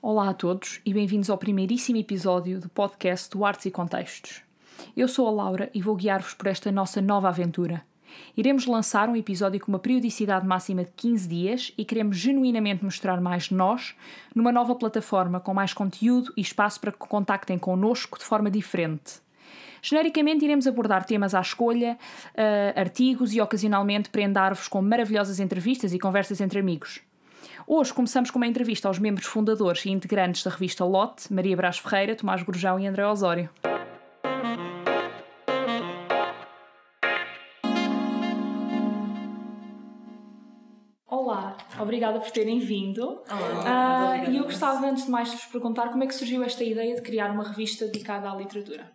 Olá a todos e bem-vindos ao primeiríssimo episódio do podcast do Artes e Contextos. Eu sou a Laura e vou guiar-vos por esta nossa nova aventura. Iremos lançar um episódio com uma periodicidade máxima de 15 dias e queremos genuinamente mostrar mais de nós numa nova plataforma com mais conteúdo e espaço para que contactem connosco de forma diferente. Genericamente, iremos abordar temas à escolha, uh, artigos e ocasionalmente prendar-vos com maravilhosas entrevistas e conversas entre amigos. Hoje começamos com uma entrevista aos membros fundadores e integrantes da revista Lote, Maria Brás Ferreira, Tomás Gurjão e André Osório. Olá, obrigada por terem vindo. Olá. Uh, e eu gostava, antes de mais, de vos perguntar como é que surgiu esta ideia de criar uma revista dedicada à literatura.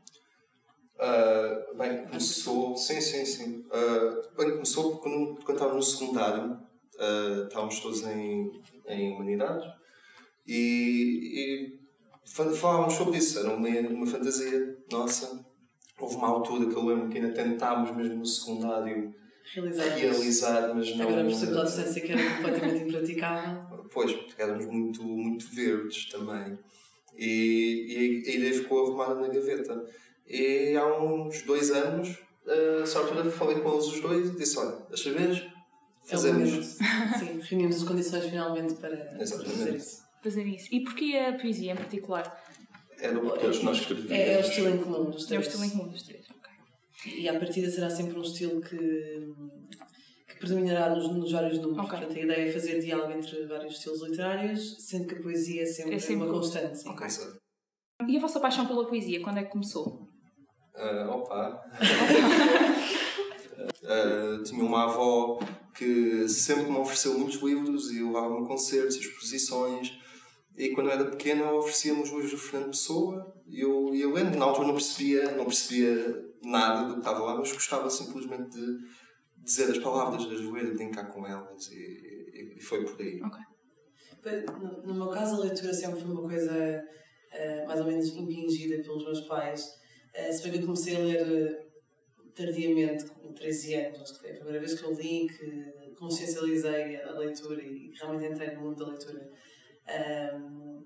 Uh, bem, começou. Sim, sim, sim. Uh, bem, começou quando, quando estava no secundário uh, estávamos todos em, em humanidades e, e falávamos sobre isso, era uma, uma fantasia nossa. Houve uma altura que eu lembro que ainda tentámos mesmo no secundário realizar, realizar mas não. Agora percebo pela distância que era completamente impraticável. Pois, porque éramos muito, muito verdes também. E, e a ideia ficou arrumada na gaveta. E há uns dois anos, uh, só altura falei com eles os dois e disse: Olha, desta vez Fazemos. Sim, reunimos as condições finalmente para Exatamente. fazer isso. Fazer isso. E porquê a poesia em particular? É do que todos nós escrevemos. É, é o estilo em comum dos três. É o estilo em comum dos três, ok. E à partida será sempre um estilo que, que predominará nos, nos vários números. Okay. Portanto, a ideia é fazer diálogo entre vários estilos literários, sendo que a poesia é sempre, É sempre uma um- constante. Sim. Ok. E a vossa paixão pela poesia, quando é que começou? Ah, opa! Ah, tinha uma avó que sempre me ofereceu muitos livros e levava-me a concertos e exposições. E quando eu era pequena, oferecia-me os livros do Fernando Pessoa e eu ia lendo. Na altura não percebia, não percebia nada do que estava lá, mas gostava simplesmente de dizer as palavras, de as ler, de brincar com elas. E, e- e foi por aí. No, no meu caso, a leitura sempre foi uma coisa eh, mais ou menos impingida pelos meus pais. Eh, se bem que eu comecei a ler tardiamente, com 13 anos, acho que foi a primeira vez que eu li, que consciencializei a leitura e realmente entrei no mundo da leitura. Ahm,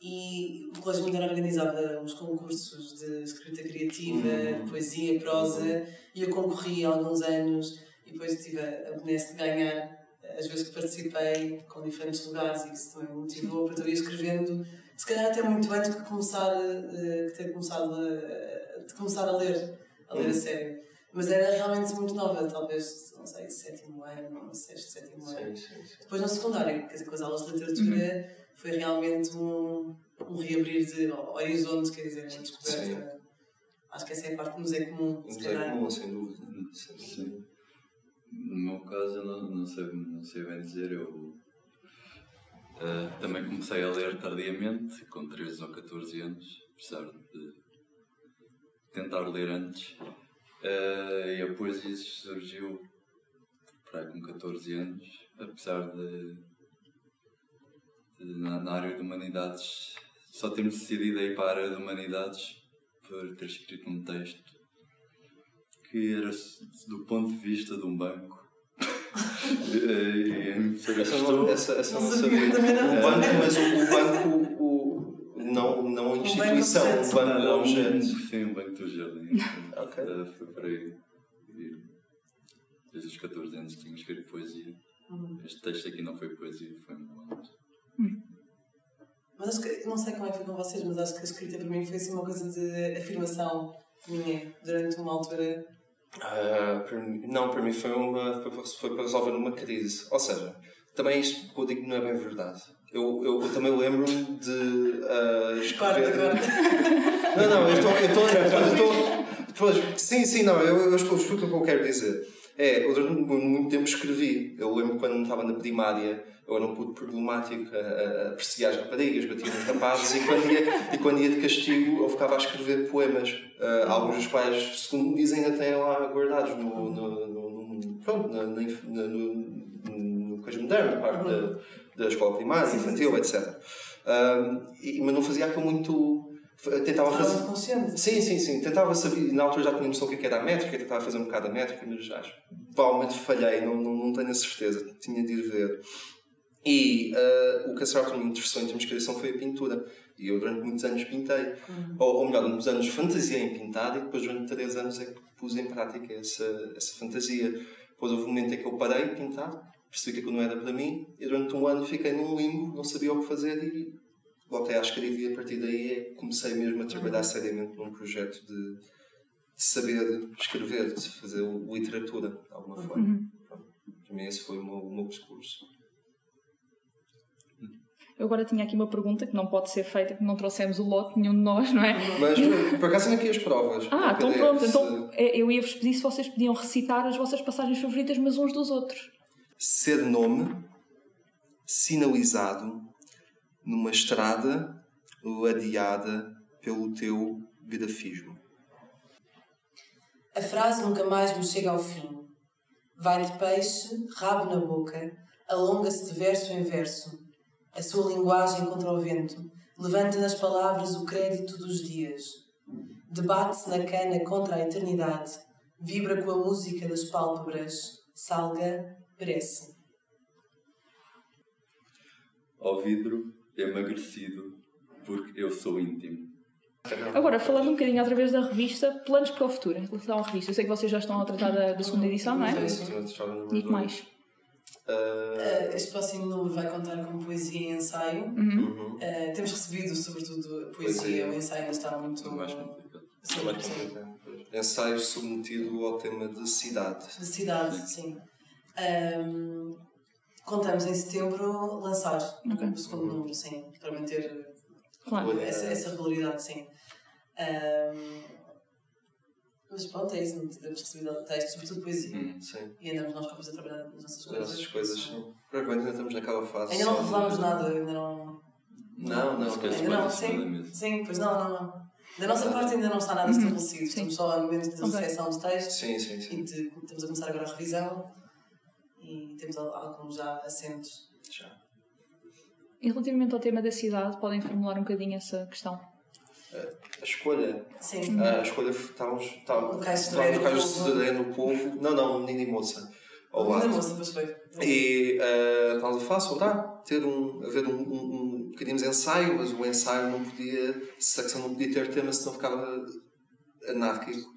e o colégio militar organizava uns concursos de escrita criativa, Uhum. de poesia, prosa, e eu concorri há alguns anos e depois tive a benesse de ganhar as vezes que participei com diferentes lugares e isso também me motivou para eu ir escrevendo, se calhar até muito antes de começar, eh, que ter começado a, de começar a ler, a ler a Uhum. sério. Mas era realmente muito nova, talvez, não sei, sétimo ano, sexto, sétimo ano. Sim, sim, sim. Depois no secundário, quer dizer, com as aulas de literatura, foi realmente um, um reabrir de horizonte, quer dizer, uma descoberta. Acho que essa é a parte que nos é comum, se Nos é comum, sem dúvida. Sem dúvida. Sim. No meu caso, eu não, não, sei, não sei bem dizer. Eu eh, também comecei a ler tardiamente, com 13 ou 14 anos, apesar de tentar ler antes. Eh, e a poesia surgiu para com 14 anos, apesar de, de na, na área de humanidades só termos decidido ir para a área de humanidades por ter escrito um texto que era do ponto de vista de um banco. e professora Essa não, essa, essa Não sabia. O banco, mas o, o banco, não, a instituição, objeto. o banco Não, objeto. Sim, um banco do jardim. Ok. Eh, Foi por aí. E desde os 14 anos tinha escrito poesia. Uhum. Este texto aqui não foi poesia, foi um poema. Mas acho que, não sei como é que foi com vocês, mas acho que a escrita para mim foi assim uma coisa de afirmação minha durante uma altura. Ah, para mim- não, para mim foi, uma, foi, para- foi para resolver uma crise. Ou seja, também isto que eu digo não é bem verdade. Eu, eu, eu também lembro-me de escrever. agora. Não, não, eu estou. Eu estou, sim, sim, não, eu, eu explico o que eu quero dizer. É, eu durante muito tempo escrevi. Eu lembro quando estava na primária, eu era um puto problemático a, apreciar as raparigas, batia nos rapazes e quando, ia, e quando ia de castigo eu ficava a escrever poemas. ah, alguns dos quais, segundo me dizem, ainda têm lá guardados no. no, no, no pronto, na, na, no, no coisa moderna, na parte da, da escola primária, Sim, sim, infantil, sim. etc. Ah, e, mas não fazia aquilo muito. Tentava Estava fazer. consciente. Sim, sim, sim. Tentava saber, na altura já tinha noção do que era a métrica, tentava fazer um bocado a métrica, mas acho provavelmente falhei, não, não, não tenho a certeza, tinha de ir ver. E uh, o que a certa me interessou em termos de criação foi a pintura. E eu durante muitos anos pintei. Ou, ou melhor, muitos anos fantasiei em pintar e depois durante três anos é que pus em prática essa, essa fantasia. Depois houve um momento em que eu parei de pintar, percebi que aquilo não era para mim e durante um ano fiquei num limbo, não sabia o que fazer e voltei à escrever e a partir daí é comecei mesmo a trabalhar seriamente num projeto de, de saber escrever, de fazer literatura de alguma forma. Pronto. Para mim esse foi o meu, o meu percurso. Eu agora tinha aqui uma pergunta que não pode ser feita, que não trouxemos o lote nenhum de nós, não é? Mas por, por acaso tenho aqui as provas. Ah, então pronto. Então é, eu ia-vos pedir se vocês podiam recitar as vossas passagens favoritas, mas uns dos outros. Ser nome sinalizado numa estrada ladeada pelo teu grafismo. A frase nunca mais me chega ao fim. Vai de peixe, rabo na boca, alonga-se de verso em verso. A sua linguagem contra o vento levanta nas palavras o crédito dos dias. Debate-se na cana contra a eternidade, vibra com a música das pálpebras, salga, perece. Ao vidro emagrecido, porque eu sou íntimo. Agora, falando um bocadinho outra vez da revista, planos para o futuro em relação à revista. Eu sei que vocês já estão a tratar da, da segunda edição, não é? E que mais? Uh, Este próximo número vai contar com poesia e ensaio. Uhum. Uh, temos recebido, sobretudo, poesia. Poesia. O ensaio ainda está muito. É mais complicado. Sim, É mais sim. complicado. Ensaio submetido ao tema de cidade. De cidade, sim. Um, contamos em setembro lançar Ok. o segundo número, sim, para manter Claro. essa, essa regularidade, sim. Um, mas pronto, é isso, não temos recebido texto, sobretudo poesia. Hum. Sim. E andamos nós próprios a trabalhar nas nossas coisas. Essas coisas, sim. Por agora ainda estamos naquela fase. Ainda não revelámos nada, ainda não. Não, não, Esquece Ainda não, sim. Sim, pois não, não, não. Da nossa parte ainda não está nada estabelecido. Estamos só a momento de Ok. recepção de textos Sim, sim, sim. e de, estamos a começar agora a revisão e temos al- alguns já assentos. Já. E relativamente ao tema da cidade, podem formular um bocadinho essa questão. A escolha. Sim. A escolha estávamos. Estávamos Um no Dré no Povo. Dré no povo. Não, não, menino e moça. Ao lado. moça, pois foi. E uh, estávamos a falar sobre ter um, haver um, um, um. Queríamos ensaio, mas o ensaio não podia. A secção não podia ter tema, senão ficava anárquico.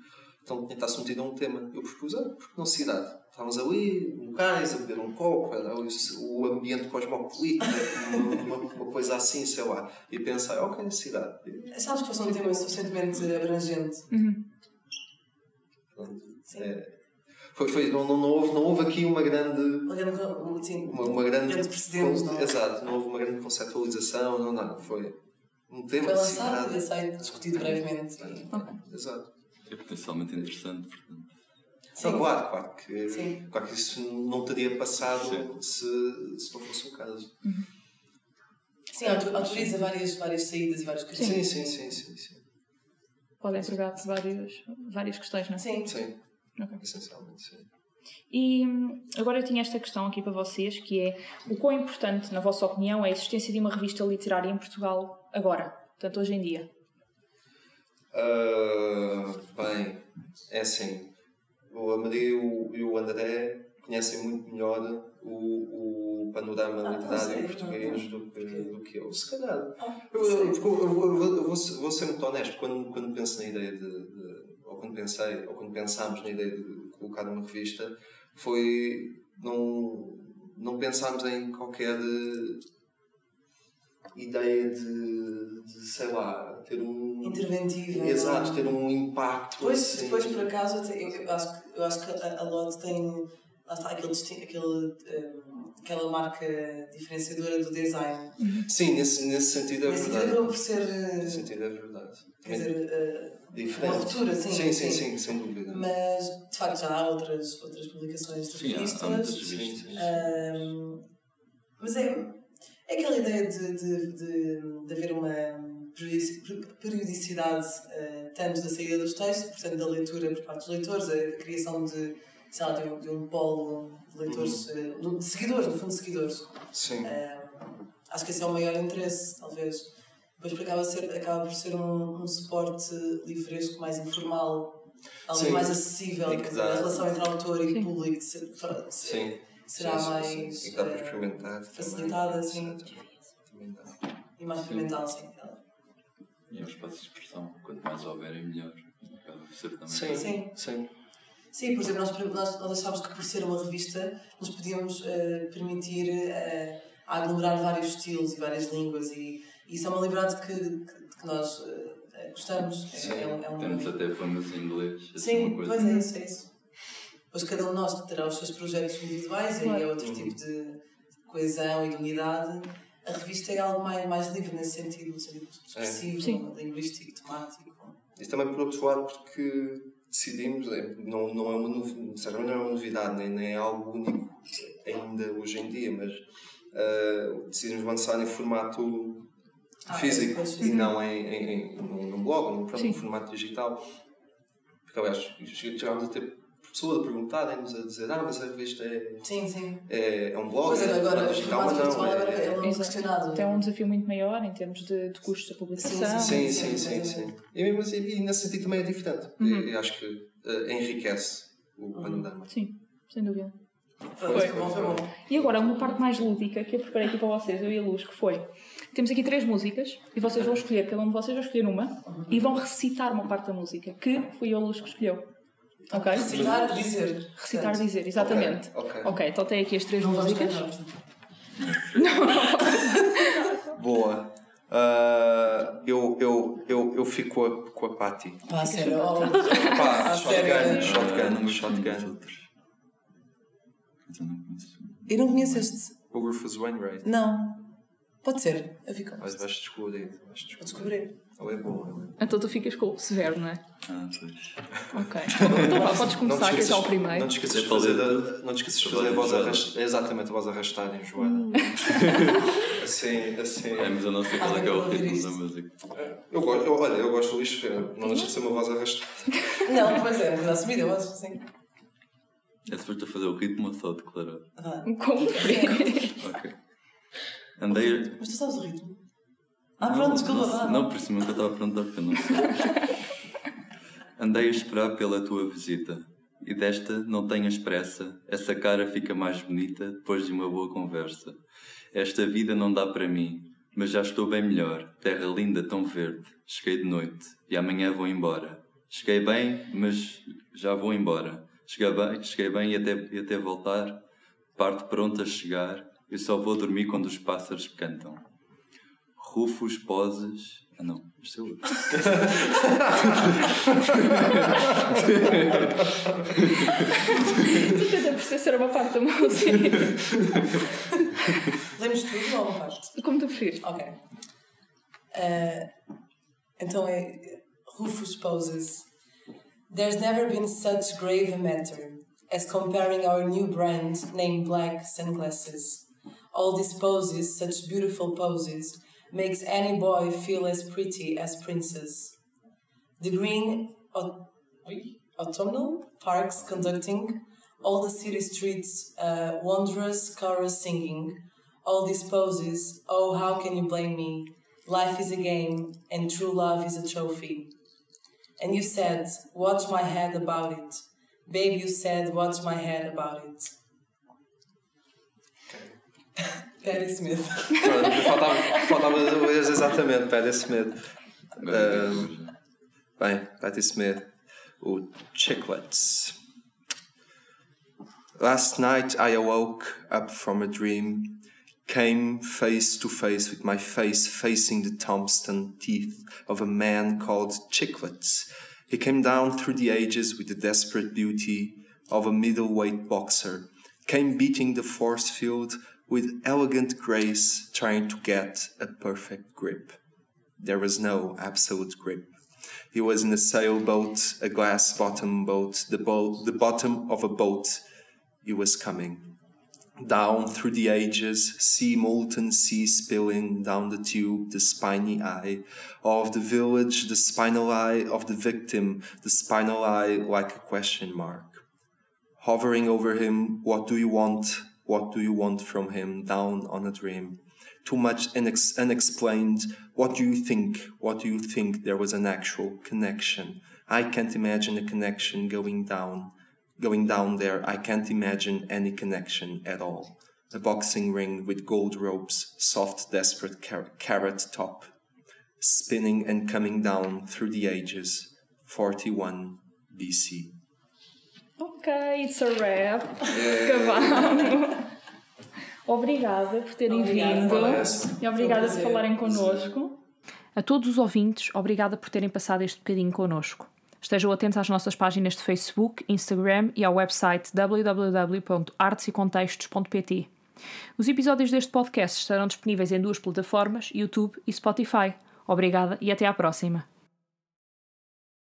Então tinha que estar submetido a um tema. Eu propus, ah, porque não cidade? Estávamos ali, no cais, a beber um copo, era o, o ambiente cosmopolita, uma, uma, uma coisa assim, sei lá. E pensei, ok, cidade. E, Achámos que fosse um tema suficientemente abrangente. pronto, Sim. é, foi, foi, não, não, não, houve, não houve aqui uma grande. Uma grande, uma, uma grande, grande precedentes, não é? exato, não houve uma grande conceptualização, não nada, foi um tema Foi lançado e cidade. aceito, discutido brevemente. E, Exato. É potencialmente interessante, portanto. Sim. Sim. claro, claro que, Sim. claro que isso não teria passado Sim. se, se não fosse o caso. sim, auto- autoriza várias, várias saídas e vários caminhos. Sim, sim, sim, sim, sim. Podem pegar várias, várias questões, não é? Sim. Sim, Ok. essencialmente, sim. E agora eu tinha esta questão aqui para vocês, que é o quão importante, na vossa opinião, é a existência de uma revista literária em Portugal agora, portanto, hoje em dia? Ah, bem, é assim, o Amadeu e o- André conhecem muito melhor o, o panorama Ah, não literário sei, português não, do que, do que eu. Se calhar. Ah, Eu, eu, eu- vou, ser- vou ser muito honesto, quando, quando penso na ideia de, de- ou quando pensei, ou quando pensámos na ideia de colocar uma revista, foi, não, não pensámos em qualquer ideia de, de, sei lá, ter um... Interventiva. Exato, não- ter um impacto Depois, assim. depois por acaso, eu, eu acho, que- eu acho que a, a LOT tem. Lá está, aquele, aquele, hum, aquela marca diferenciadora do design. Sim, nesse, nesse sentido é Nesse sentido, verdade. acabou por ser. eh, Nesse sentido é verdade. Quer dizer, eh, Diferente. uma ruptura, sim, Sim, sim, sim. sim, sem dúvida. mas de facto já há outras, outras publicações de Sim, há, há revistas. muitas Sim, revistas. sim. Ahm, mas é, é aquela ideia de, de, de, de haver uma periodici- periodicidade eh, tanto da saída dos textos, portanto da leitura por parte dos leitores, a criação de, sei lá, de, um, de um polo de leitores, Uhum. eh, de seguidores, no fundo de seguidores. Sim. Ahm, acho que esse é o maior interesse, talvez. Depois porque acaba, ser, acaba por ser um, um suporte livresco mais informal, algo mais acessível, dizer, a relação entre autor e Sim. público de ser, de ser- Sim. Será sim, mais sim, sim. E dá para eh, experimentar. facilitada, sim. e mais experimental, sim. E é um espaço de expressão, quanto mais melhor. Por ser também. Sim, Sim. sim. Sim, por exemplo, nós, nós, nós achámos que por ser uma revista nos podíamos eh, permitir eh, aglomerar vários estilos e várias línguas e, e isso é uma liberdade que, que, que nós eh, gostamos. É- Sim, é, um- é um Temos até famas em inglês. é Sim, pois é isso, é isso. Pois cada um de nós terá os seus projetos individuais e aí é Claro. outro tipo de coesão e de unidade. A revista é algo mais, mais livre nesse sentido, no sentido expressivo, Sim. linguístico, temático. Isso também por outro lado porque decidimos, é, não, não é uma não é uma novidade, nem, nem é algo único ainda hoje em dia, mas ah, decidimos lançar em formato Ah, físico pois, e físico. não em, em, em, num blog, num, pronto, Sim. num formato digital. Porque aliás, chegámos a ter pessoas a perguntarem-nos, a dizer, ah, mas a revista é, Sim, sim. é, é um blog, Pois é, é um agora mas virtual não. agora é É, muito Exato. questionado. Tem um desafio muito maior em termos de, de custos da publicação. Sim, Sim, sim, sim, sim. E, mesmo assim, e nesse sentido também é diferente. E, e acho que eh, enriquece o panorama. Sim, sem dúvida. Foi. foi bom, foi bom. E agora, uma parte mais lúdica que eu preparei aqui para vocês, eu e a Luz, que foi... Temos aqui três músicas e vocês vão escolher, cada um de vocês vai escolher uma e vão recitar uma parte da música, que foi a Luz que escolheu. Ok? Recitar, dizer. Recitar, dizer, exatamente. Ok, ok. Ok, então tem aqui as três Não músicas. cantar. Boa. Ah, eu, eu, eu, eu fico com a, com a Patty. Pá, sério. ó. Pá, shotgun, não shotgun, shotgun. eu não conheço. Eu não conheço este. O Rufus Wainwright. Não. Pode ser. Eu fico. Mas vais descobrir. Vais Vou descobrir. Ele é bom. Ele é bom. Então tu ficas com o severo, não é? Ah, pois. Ok. Então vá, podes começar, que é o Não primeiro. te esqueças de fazer, falei- a- não te esqueças de fazer a voz arrastada. Exatamente, a voz arrastada, enjoada. assim, assim. É, mas eu não sei qual é que é o ritmo da música. Eu, eu, olha, eu gosto do lixo, não deixa de ser uma voz arrastada. Não, pois é, mas assumida, eu acho, sim. É suposto eu fazer o ritmo ou só declarar? Ah. Como. Ok. Andei. Mas tu sabes o ritmo? Ah, pronto, desculpa. Não, não, por isso nunca estava a perguntar porque eu não sei. Andei a esperar pela tua visita. E desta não tenhas pressa. Essa cara fica mais bonita depois de uma boa conversa. Esta vida não dá para mim, mas já estou bem melhor. Terra linda, tão verde. Cheguei de noite e amanhã vou embora. Cheguei bem, mas já vou embora. Cheguei bem, cheguei bem e, até, e até voltar. Parte pronta a chegar. Eu só vou dormir quando os pássaros cantam. Rufos, poses. Ah, não, isto é outro. Tu tenta perceber se era uma parte da música. Lemos tudo ou uma parte? Como tu preferires. Ok. Eh, então é Rufus poses. There's never been such grave a matter as comparing our new brand named Black Sunglasses. All these poses, such beautiful poses, makes any boy feel as pretty as princess. The green au- autumnal parks conducting, all the city streets uh, wondrous chorus singing, all these poses, oh how can you blame me? Life is a game and true love is a trophy. And you said, watch my head about it. Babe, you said, watch my head about it. Patti Smith. Pronto, faltava, faltava ler exatamente Patti Smith. Um, bem, Patti Smith. O Chiclets. Last night I awoke up from a dream, came face to face with my face facing the Thompson teeth of a man called Chiclets. He came down through the ages with the desperate beauty of a middleweight boxer, came beating the force field with elegant grace, trying to get a perfect grip. There was no absolute grip. He was in a sailboat, a glass bottom boat, the, bo- the bottom of a boat. He was coming. Down through the ages, sea molten sea spilling down the tube, the spiny eye of the village, the spinal eye of the victim, the spinal eye like a question mark. Hovering over him, what do you want? What do you want from him? Down on a dream. Too much unex- unexplained. What do you think? What do you think? There was an actual connection. I can't imagine a connection going down. Going down there, I can't imagine any connection at all. A boxing ring with gold ropes, soft, desperate car- carrot top, spinning and coming down through the ages. 41 BC. Ok, it's a wrap. Acabamos. Obrigada por terem Obrigada. vindo. Parece. E obrigada por falarem connosco. A todos os ouvintes, obrigada por terem passado este bocadinho connosco. Estejam atentos às nossas páginas de Facebook, Instagram e ao website www.artesecontextos.pt. Os episódios deste podcast estarão disponíveis em duas plataformas, YouTube e Spotify. Obrigada e até à próxima.